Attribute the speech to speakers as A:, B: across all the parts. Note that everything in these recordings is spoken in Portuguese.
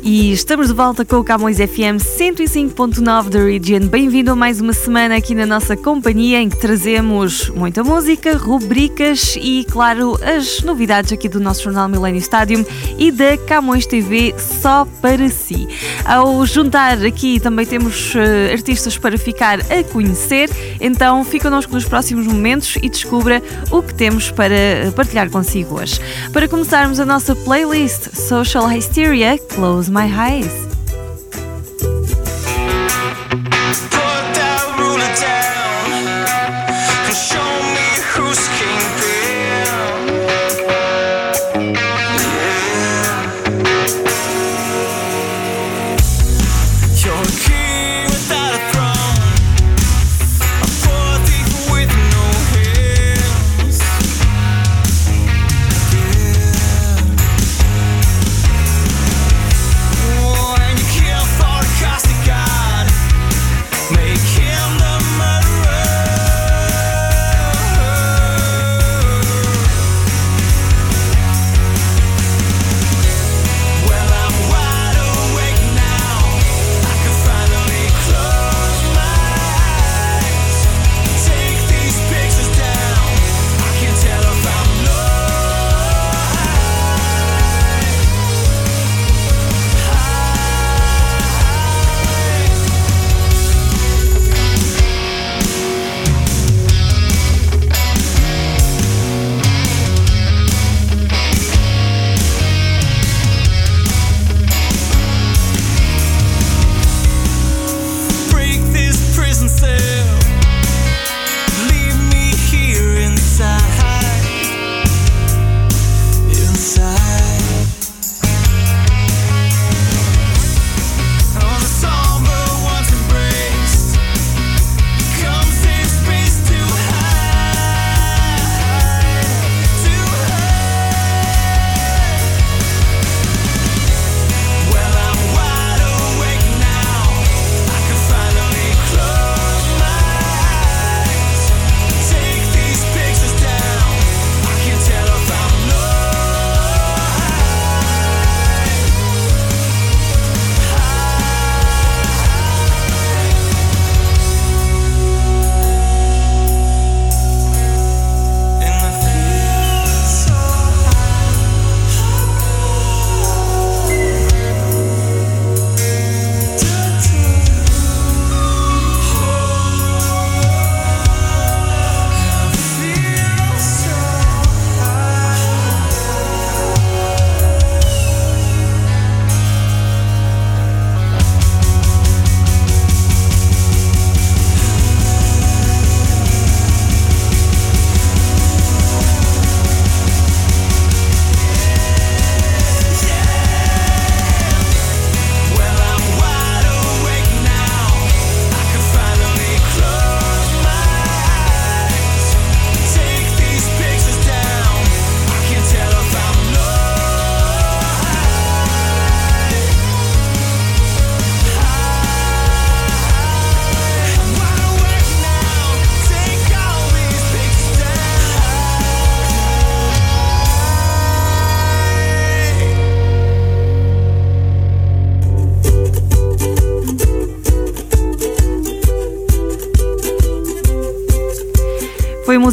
A: E estamos de volta com o Camões FM 105.9 da Region. Bem-vindo a mais uma semana aqui na nossa companhia em que trazemos muita música, rubricas e, claro, as novidades aqui do nosso jornal Millennium Stadium e da Camões TV só para si. Ao juntar aqui também temos uh, artistas para ficar a conhecer, então fica connosco nos próximos momentos e descubra o que temos para partilhar consigo hoje. Para começarmos a nossa playlist Social Hysteria, Close My my highs.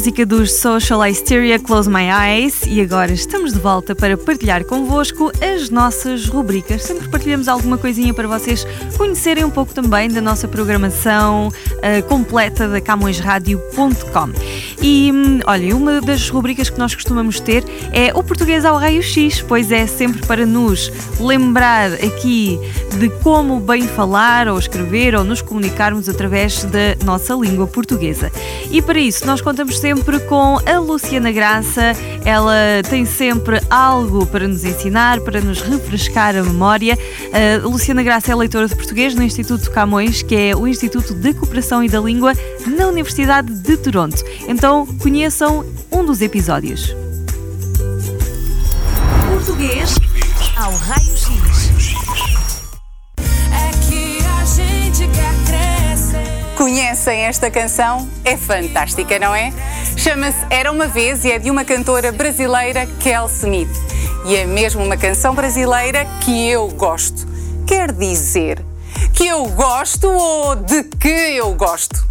A: Música dos Social Hysteria Close My Eyes e agora estamos de volta para partilhar convosco as nossas rubricas. Sempre partilhamos alguma coisinha para vocês conhecerem um pouco também da nossa programação uh, completa da CamõesRádio.com.
B: E hum, olha, uma das rubricas que nós costumamos ter é o português ao raio-x, pois é sempre para nos lembrar aqui de como bem falar ou escrever ou nos comunicarmos através da nossa língua portuguesa. E para isso nós contamos sempre com a Luciana Graça, ela tem sempre algo para nos ensinar, para nos refrescar a memória. A Luciana Graça é leitora de português no Instituto Camões, que é o Instituto de Cooperação e da Língua na Universidade de Toronto. Então conheçam um dos episódios.
C: Português ao raio-x.
D: Conhecem esta canção? É fantástica, não é? Chama-se Era uma Vez e é de uma cantora brasileira, Kel Smith. E é mesmo uma canção brasileira que eu gosto. Quer dizer, que eu gosto ou de que eu gosto?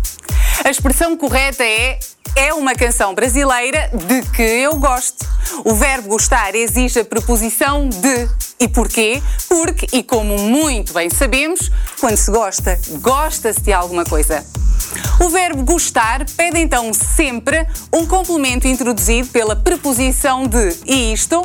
D: A expressão correta é é uma canção brasileira de que eu gosto. O verbo gostar exige a preposição de. E porquê? Porque, e como muito bem sabemos, quando se gosta, gosta-se de alguma coisa. O verbo gostar pede então sempre um complemento introduzido pela preposição de e isto,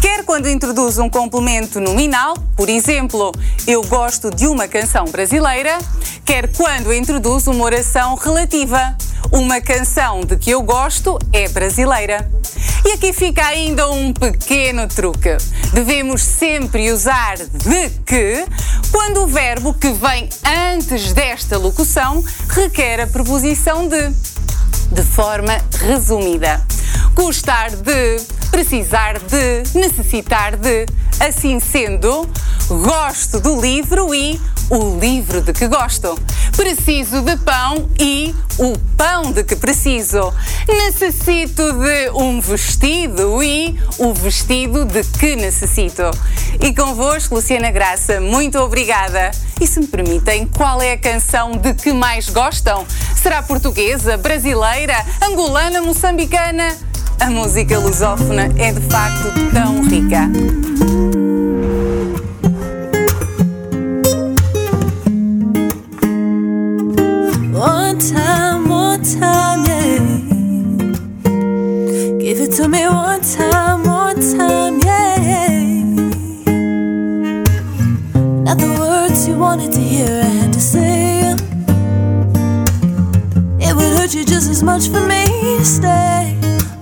D: quer quando introduz um complemento nominal, por exemplo, eu gosto de uma canção brasileira, quer quando introduz uma oração relativa. Uma canção de que eu gosto é brasileira. E aqui fica ainda um pequeno truque. Devemos sempre usar de que quando o verbo que vem antes desta locução requer a preposição de. De forma resumida. Gostar de, precisar de, necessitar de. Assim sendo, gosto do livro e o livro de que gosto. Preciso de pão e o pão de que preciso. Necessito de um vestido e o vestido de que necessito. E convosco, Luciana Graça, muito obrigada. E se me permitem, qual é a canção de que mais gostam? Será portuguesa, brasileira, angolana, moçambicana? A música lusófona é de facto tão rica.
E: To me one time, one time, yeah. Not the words you wanted to hear, I had to say. It would hurt you just as much for me to stay.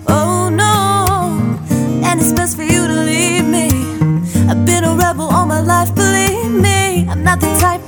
E: Oh no, and it's best for you to leave me. I've been a rebel all my life, believe me. I'm not the type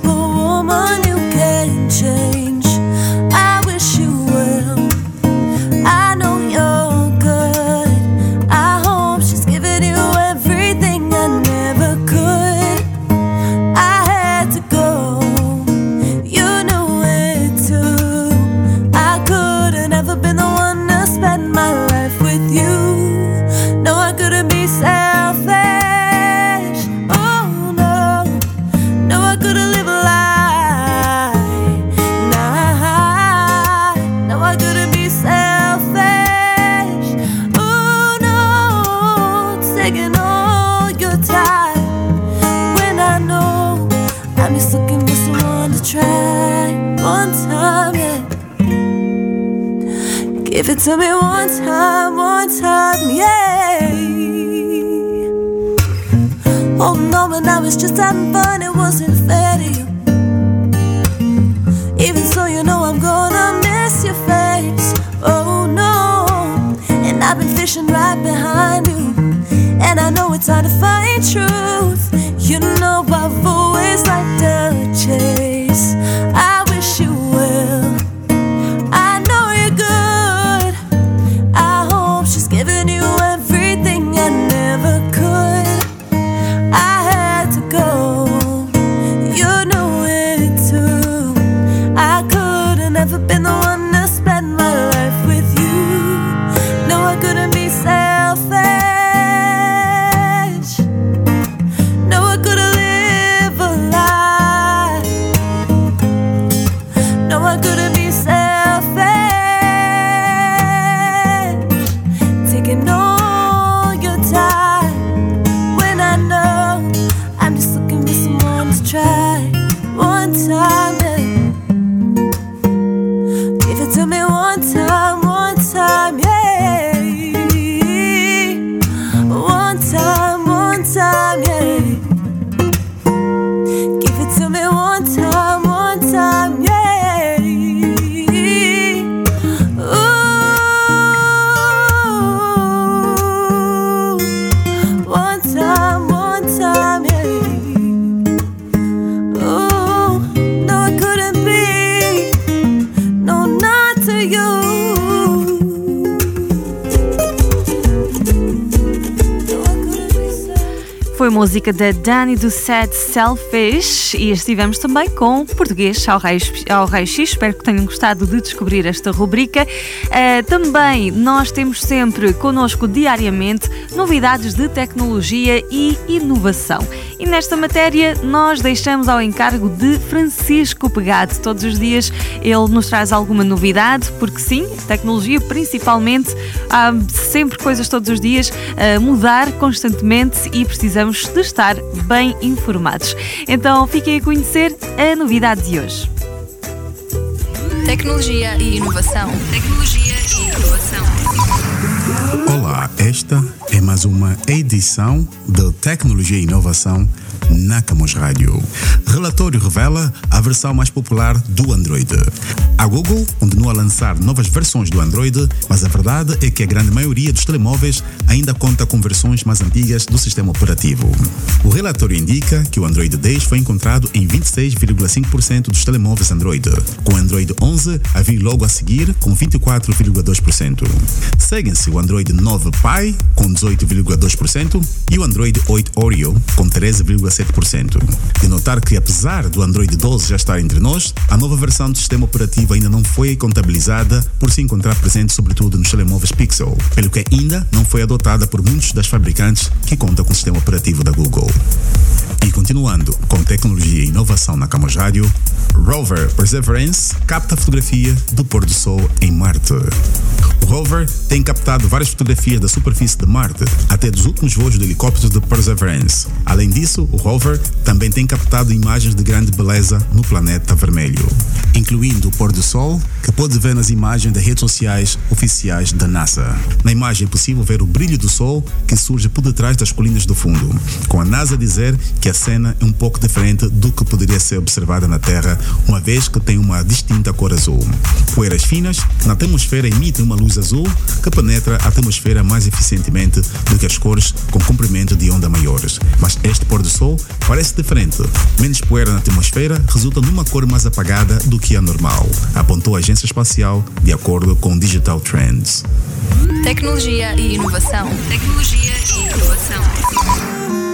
E: to. Even so, you know I'm gonna miss your face. Oh no, and I've been fishing right behind you. And I know it's hard to find truth. You know, I've always liked the
B: música da Danny do set Selfish e estivemos também com português ao Raio, ao Raio X. Espero que tenham gostado de descobrir esta rubrica. Uh, também nós temos sempre connosco diariamente novidades de tecnologia e inovação. E nesta matéria nós deixamos ao encargo de Francisco Pegado. Todos os dias ele nos traz alguma novidade, porque sim, tecnologia principalmente, há sempre coisas todos os dias a mudar constantemente e precisamos de estar bem informados. Então fiquem a conhecer a novidade de hoje.
C: Tecnologia e inovação. Tecnologia e inovação.
F: Olá, esta é mais uma edição de Tecnologia e Inovação na Camus Rádio. Relatório revela a versão mais popular do Android. A Google continua a lançar novas versões do Android, mas a verdade é que a grande maioria dos telemóveis ainda conta com versões mais antigas do sistema operativo. O relatório indica que o Android 10 foi encontrado em 26,5% dos telemóveis Android, com o Android 11 a vir logo a seguir com 24,2%. Seguem-se o Android 9 Pie com 18,2% e o Android 8 Oreo com 13,7%. 7%. De notar que, apesar do Android 12 já estar entre nós, a nova versão do sistema operativo ainda não foi contabilizada por se encontrar presente sobretudo nos telemóveis Pixel, pelo que ainda não foi adotada por muitos das fabricantes que contam com o sistema operativo da Google. E continuando com tecnologia e inovação na Camus Rádio, Rover Perseverance capta fotografia do pôr do sol em Marte. O rover tem captado várias fotografias da superfície de Marte, até dos últimos voos do helicóptero de Perseverance. Além disso, o rover também tem captado imagens de grande beleza no planeta vermelho, incluindo o pôr do sol, que pode ver nas imagens das redes sociais oficiais da NASA. Na imagem é possível ver o brilho do sol que surge por detrás das colinas do fundo, com a NASA dizer que a cena é um pouco diferente do que poderia ser observada na Terra, uma vez que tem uma distinta cor azul. Poeiras finas na atmosfera emitem uma luz azul que penetra a atmosfera mais eficientemente do que as cores com comprimento de onda maiores. Mas este pôr do sol parece diferente. Menos poeira na atmosfera resulta numa cor mais apagada do que a normal, apontou a agência espacial de acordo com Digital Trends.
C: Tecnologia e inovação. Tecnologia e inovação.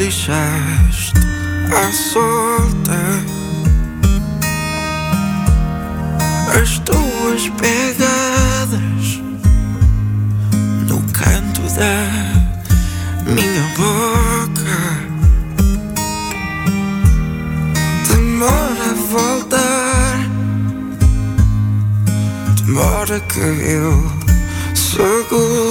G: Deixaste à solta as tuas pegadas no canto da minha boca. Demora a voltar, demora que eu seguro.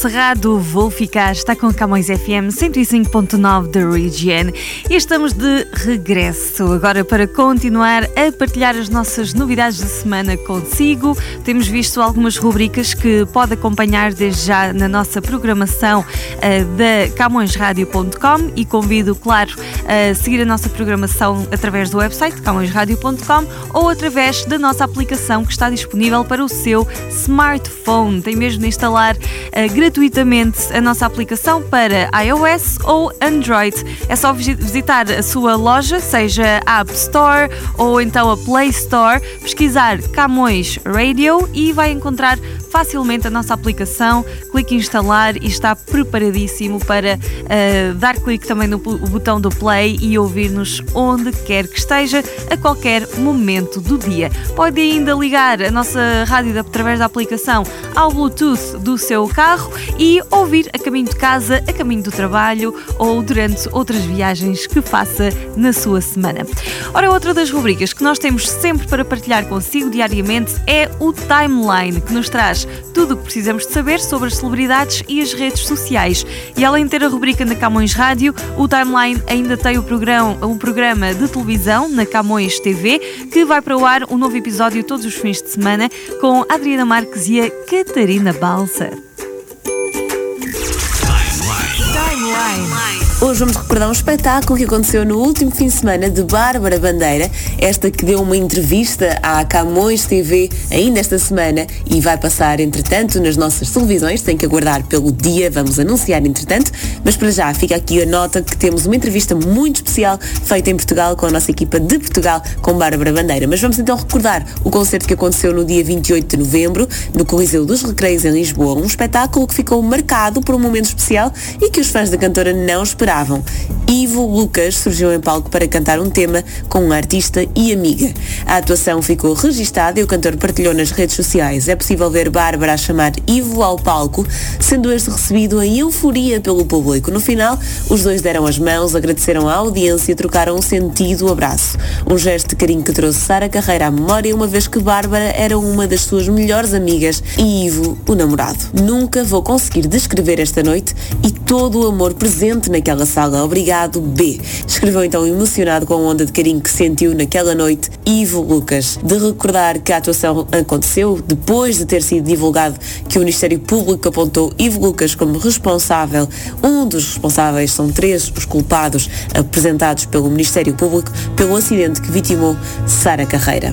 B: Peter Serrado, vou ficar, está com Camões FM 105.9 da Region e estamos de regresso agora para continuar a partilhar as nossas novidades da semana consigo. Temos visto algumas rubricas que pode acompanhar desde já na nossa programação uh, da camõesradio.com e convido, claro, a seguir a nossa programação através do website camõesradio.com ou através da nossa aplicação que está disponível para o seu smartphone. Tem mesmo de instalar uh, a nossa aplicação para iOS ou Android. É só visitar a sua loja, seja a App Store ou então a Play Store, pesquisar Camões Radio e vai encontrar facilmente a nossa aplicação, clique em instalar e está preparadíssimo para uh, dar clique também no botão do play e ouvir-nos onde quer que esteja, a qualquer momento do dia. Pode ainda ligar a nossa rádio através da aplicação ao Bluetooth do seu carro e ouvir a caminho de casa, a caminho do trabalho ou durante outras viagens que faça na sua semana. Ora, outra das rubricas que nós temos sempre para partilhar consigo diariamente é o Timeline, que nos traz tudo o que precisamos de saber sobre as celebridades e as redes sociais. E além de ter a rubrica na Camões Rádio, o Timeline ainda tem o programa, um programa de televisão na Camões TV, que vai para o ar um novo episódio todos os fins de semana com a Adriana Marques e a Catarina Balsa.
C: Timeline. Timeline.
H: Hoje vamos recordar um espetáculo que aconteceu no último fim de semana de Bárbara Bandeira, esta que deu uma entrevista à Camões TV ainda esta semana e vai passar, entretanto, nas nossas televisões. Tem que aguardar pelo dia, vamos anunciar entretanto, mas para já fica aqui a nota que temos uma entrevista muito especial feita em Portugal com a nossa equipa de Portugal com Bárbara Bandeira. Mas vamos então recordar o concerto que aconteceu no dia 28 de novembro no Coliseu dos Recreios em Lisboa, um espetáculo que ficou marcado por um momento especial e que os fãs da cantora não esperavam esperavam. Ivo Lucas surgiu em palco para cantar um tema com um artista e amiga. A atuação ficou registada e o cantor partilhou nas redes sociais. É possível ver Bárbara a chamar Ivo ao palco, sendo este recebido em euforia pelo público. No final, os dois deram as mãos, agradeceram a audiência e trocaram um sentido abraço. Um gesto de carinho que trouxe Sara Carreira à memória, uma vez que Bárbara era uma das suas melhores amigas e Ivo, o namorado. Nunca vou conseguir descrever esta noite e todo o amor presente naquela naquela sala. Obrigado, B. Escreveu então emocionado com a onda de carinho que sentiu naquela noite Ivo Lucas. De recordar que a atuação aconteceu depois de ter sido divulgado que o Ministério Público apontou Ivo Lucas como responsável. Um dos responsáveis são três os culpados apresentados pelo Ministério Público pelo acidente que vitimou Sara Carreira.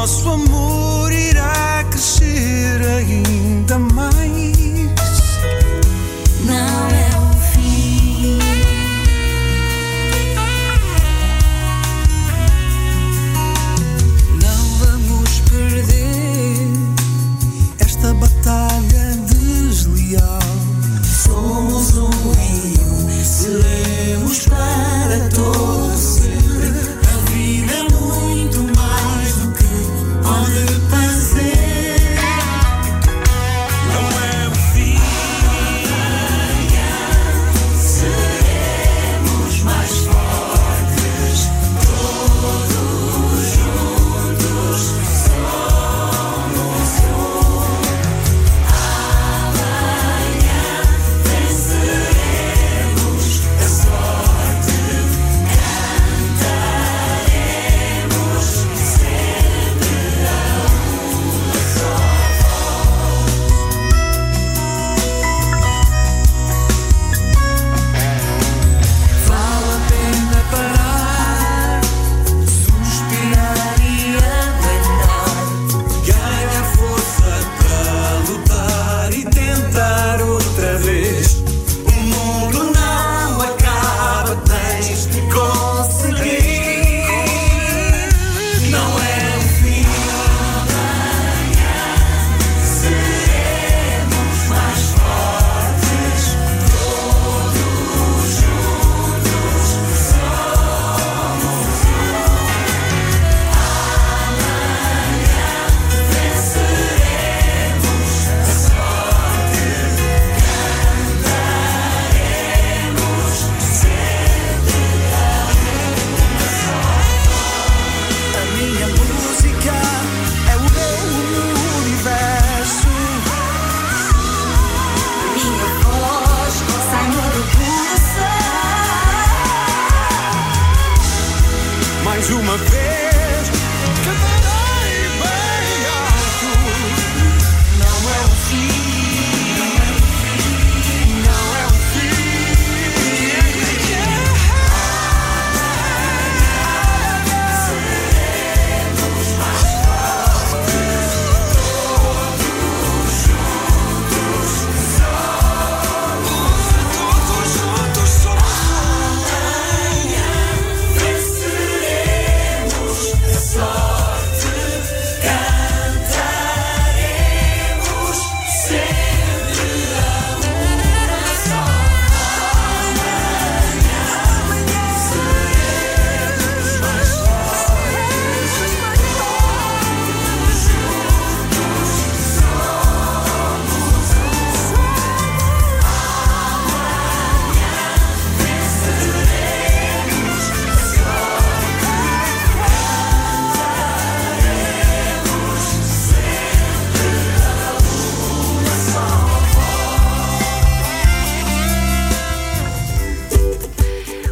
I: nosso amor irá crescer.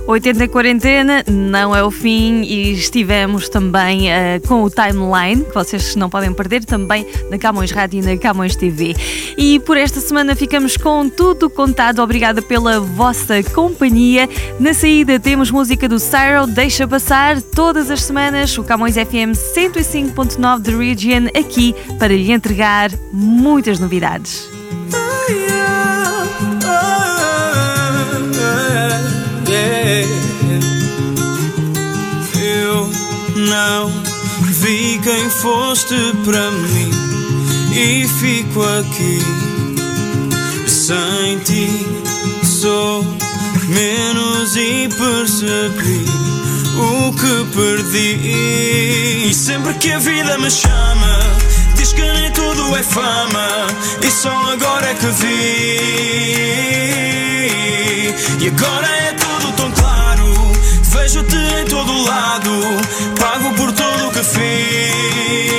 B: 80 em quarentena não é o fim e estivemos também uh, com o timeline, que vocês não podem perder, também na Camões Rádio e na Camões TV. E por esta semana ficamos com tudo contado. Obrigada pela vossa companhia. Na saída temos música do Cyril, Deixa Passar, todas as semanas, o Camões FM 105.9 The Region, aqui para lhe entregar muitas novidades.
A: Não vi quem foste para mim e fico aqui sem ti. Sou menos e percebi o que perdi. E sempre que a vida me chama, diz que nem tudo é fama, e só agora é que vi. E agora é vejo-te em todo lado, pago por tudo o que fiz.